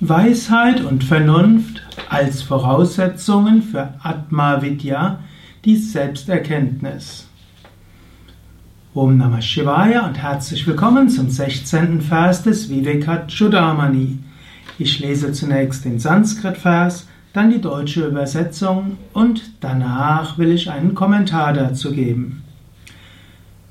Weisheit und Vernunft als Voraussetzungen für Atma Vidya, die Selbsterkenntnis. Om Namah Shivaya und herzlich willkommen zum 16. Vers des Vivekachudamani. Ich lese zunächst den Sanskrit-Vers, dann die deutsche Übersetzung und danach will ich einen Kommentar dazu geben.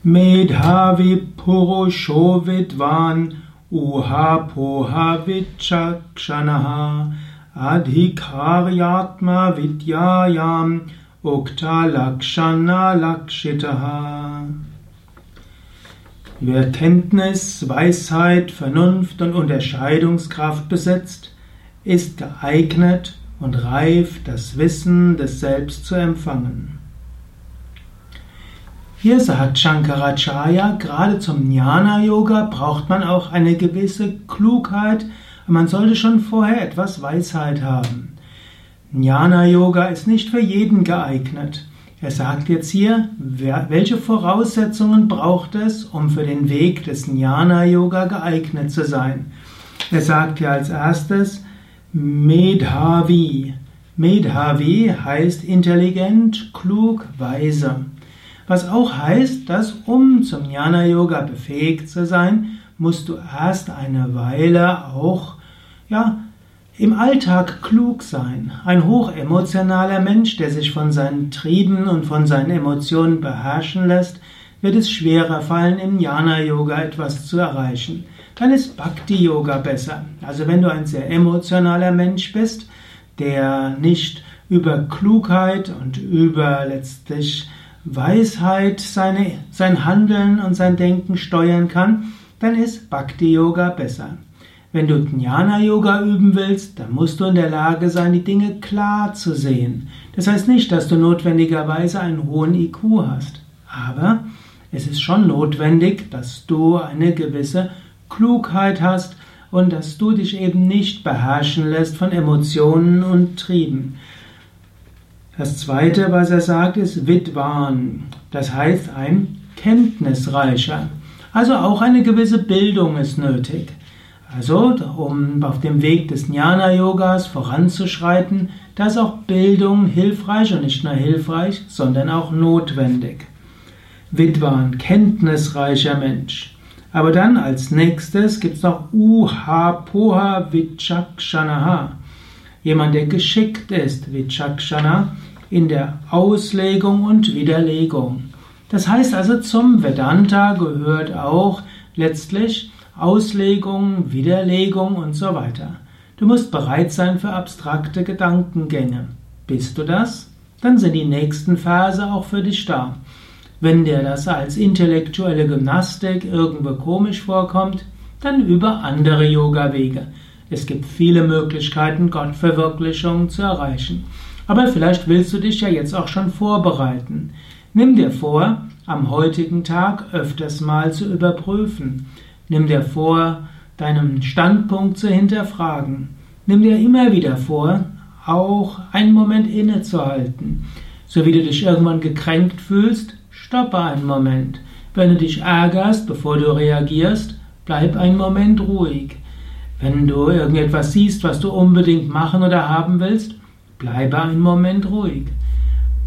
Medhavi Purusho Vidvan Uha poha vichakshanaha adhikaryatma vidyayam ukta lakshana lakshitaha. Wer Kenntnis, Weisheit, Vernunft und Unterscheidungskraft besitzt, ist geeignet und reif, das Wissen des Selbst zu empfangen. Hier sagt Shankaracharya, gerade zum Jnana-Yoga braucht man auch eine gewisse Klugheit, man sollte schon vorher etwas Weisheit haben. Jnana-Yoga ist nicht für jeden geeignet. Er sagt jetzt hier, welche Voraussetzungen braucht es, um für den Weg des Jnana-Yoga geeignet zu sein. Er sagt hier als erstes Medhavi. Medhavi heißt intelligent, klug, weise. Was auch heißt, dass um zum Jnana Yoga befähigt zu sein, musst du erst eine Weile auch ja, im Alltag klug sein. Ein hochemotionaler Mensch, der sich von seinen Trieben und von seinen Emotionen beherrschen lässt, wird es schwerer fallen, im Jnana Yoga etwas zu erreichen. Dann ist Bhakti Yoga besser. Also wenn du ein sehr emotionaler Mensch bist, der nicht über Klugheit und über letztlich Weisheit seine, sein Handeln und sein Denken steuern kann, dann ist Bhakti Yoga besser. Wenn du Jnana Yoga üben willst, dann musst du in der Lage sein, die Dinge klar zu sehen. Das heißt nicht, dass du notwendigerweise einen hohen IQ hast, aber es ist schon notwendig, dass du eine gewisse Klugheit hast und dass du dich eben nicht beherrschen lässt von Emotionen und Trieben. Das zweite, was er sagt, ist Vidwan. Das heißt ein kenntnisreicher. Also auch eine gewisse Bildung ist nötig. Also, um auf dem Weg des Jnana-Yogas voranzuschreiten, da ist auch Bildung hilfreich und nicht nur hilfreich, sondern auch notwendig. Vidwan, kenntnisreicher Mensch. Aber dann als nächstes gibt es noch Uha Poha Vichakshanaha. Jemand, der geschickt ist, Vichakshana, in der Auslegung und Widerlegung. Das heißt also, zum Vedanta gehört auch letztlich Auslegung, Widerlegung und so weiter. Du musst bereit sein für abstrakte Gedankengänge. Bist du das? Dann sind die nächsten Verse auch für dich da. Wenn dir das als intellektuelle Gymnastik irgendwo komisch vorkommt, dann über andere Yoga-Wege. Es gibt viele Möglichkeiten, Gottverwirklichung zu erreichen. Aber vielleicht willst du dich ja jetzt auch schon vorbereiten. Nimm dir vor, am heutigen Tag öfters mal zu überprüfen. Nimm dir vor, deinen Standpunkt zu hinterfragen. Nimm dir immer wieder vor, auch einen Moment innezuhalten. So wie du dich irgendwann gekränkt fühlst, stoppe einen Moment. Wenn du dich ärgerst, bevor du reagierst, bleib einen Moment ruhig. Wenn du irgendetwas siehst, was du unbedingt machen oder haben willst, Bleibe einen Moment ruhig.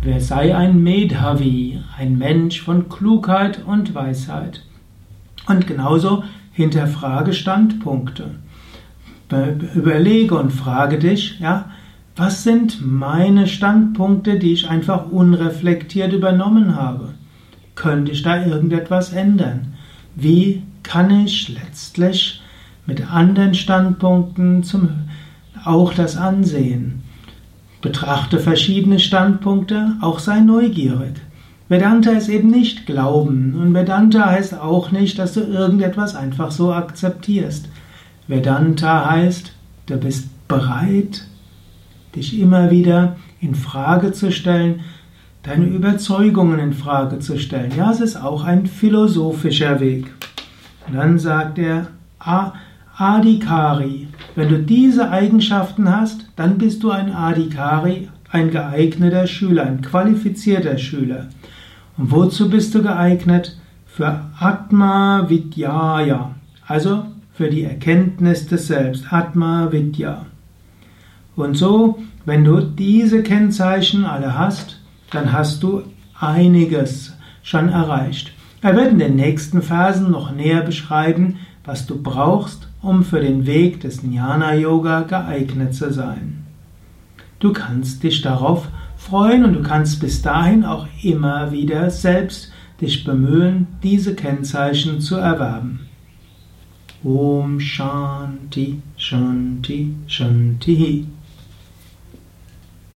Wer sei ein Medhavi, ein Mensch von Klugheit und Weisheit. Und genauso hinterfrage Standpunkte. Überlege und frage dich, ja, was sind meine Standpunkte, die ich einfach unreflektiert übernommen habe? Könnte ich da irgendetwas ändern? Wie kann ich letztlich mit anderen Standpunkten zum, auch das ansehen? Betrachte verschiedene Standpunkte, auch sei neugierig. Vedanta ist eben nicht Glauben und Vedanta heißt auch nicht, dass du irgendetwas einfach so akzeptierst. Vedanta heißt, du bist bereit, dich immer wieder in Frage zu stellen, deine Überzeugungen in Frage zu stellen. Ja, es ist auch ein philosophischer Weg. Und dann sagt er Adikari, wenn du diese Eigenschaften hast, dann bist du ein Adhikari, ein geeigneter Schüler, ein qualifizierter Schüler. Und wozu bist du geeignet? Für Atma Vidyaya, also für die Erkenntnis des Selbst, Atma Vidya. Und so, wenn du diese Kennzeichen alle hast, dann hast du einiges schon erreicht. Er wird in den nächsten Versen noch näher beschreiben, was du brauchst, um für den Weg des Jnana Yoga geeignet zu sein. Du kannst dich darauf freuen und du kannst bis dahin auch immer wieder selbst dich bemühen, diese Kennzeichen zu erwerben. Om Shanti Shanti Shanti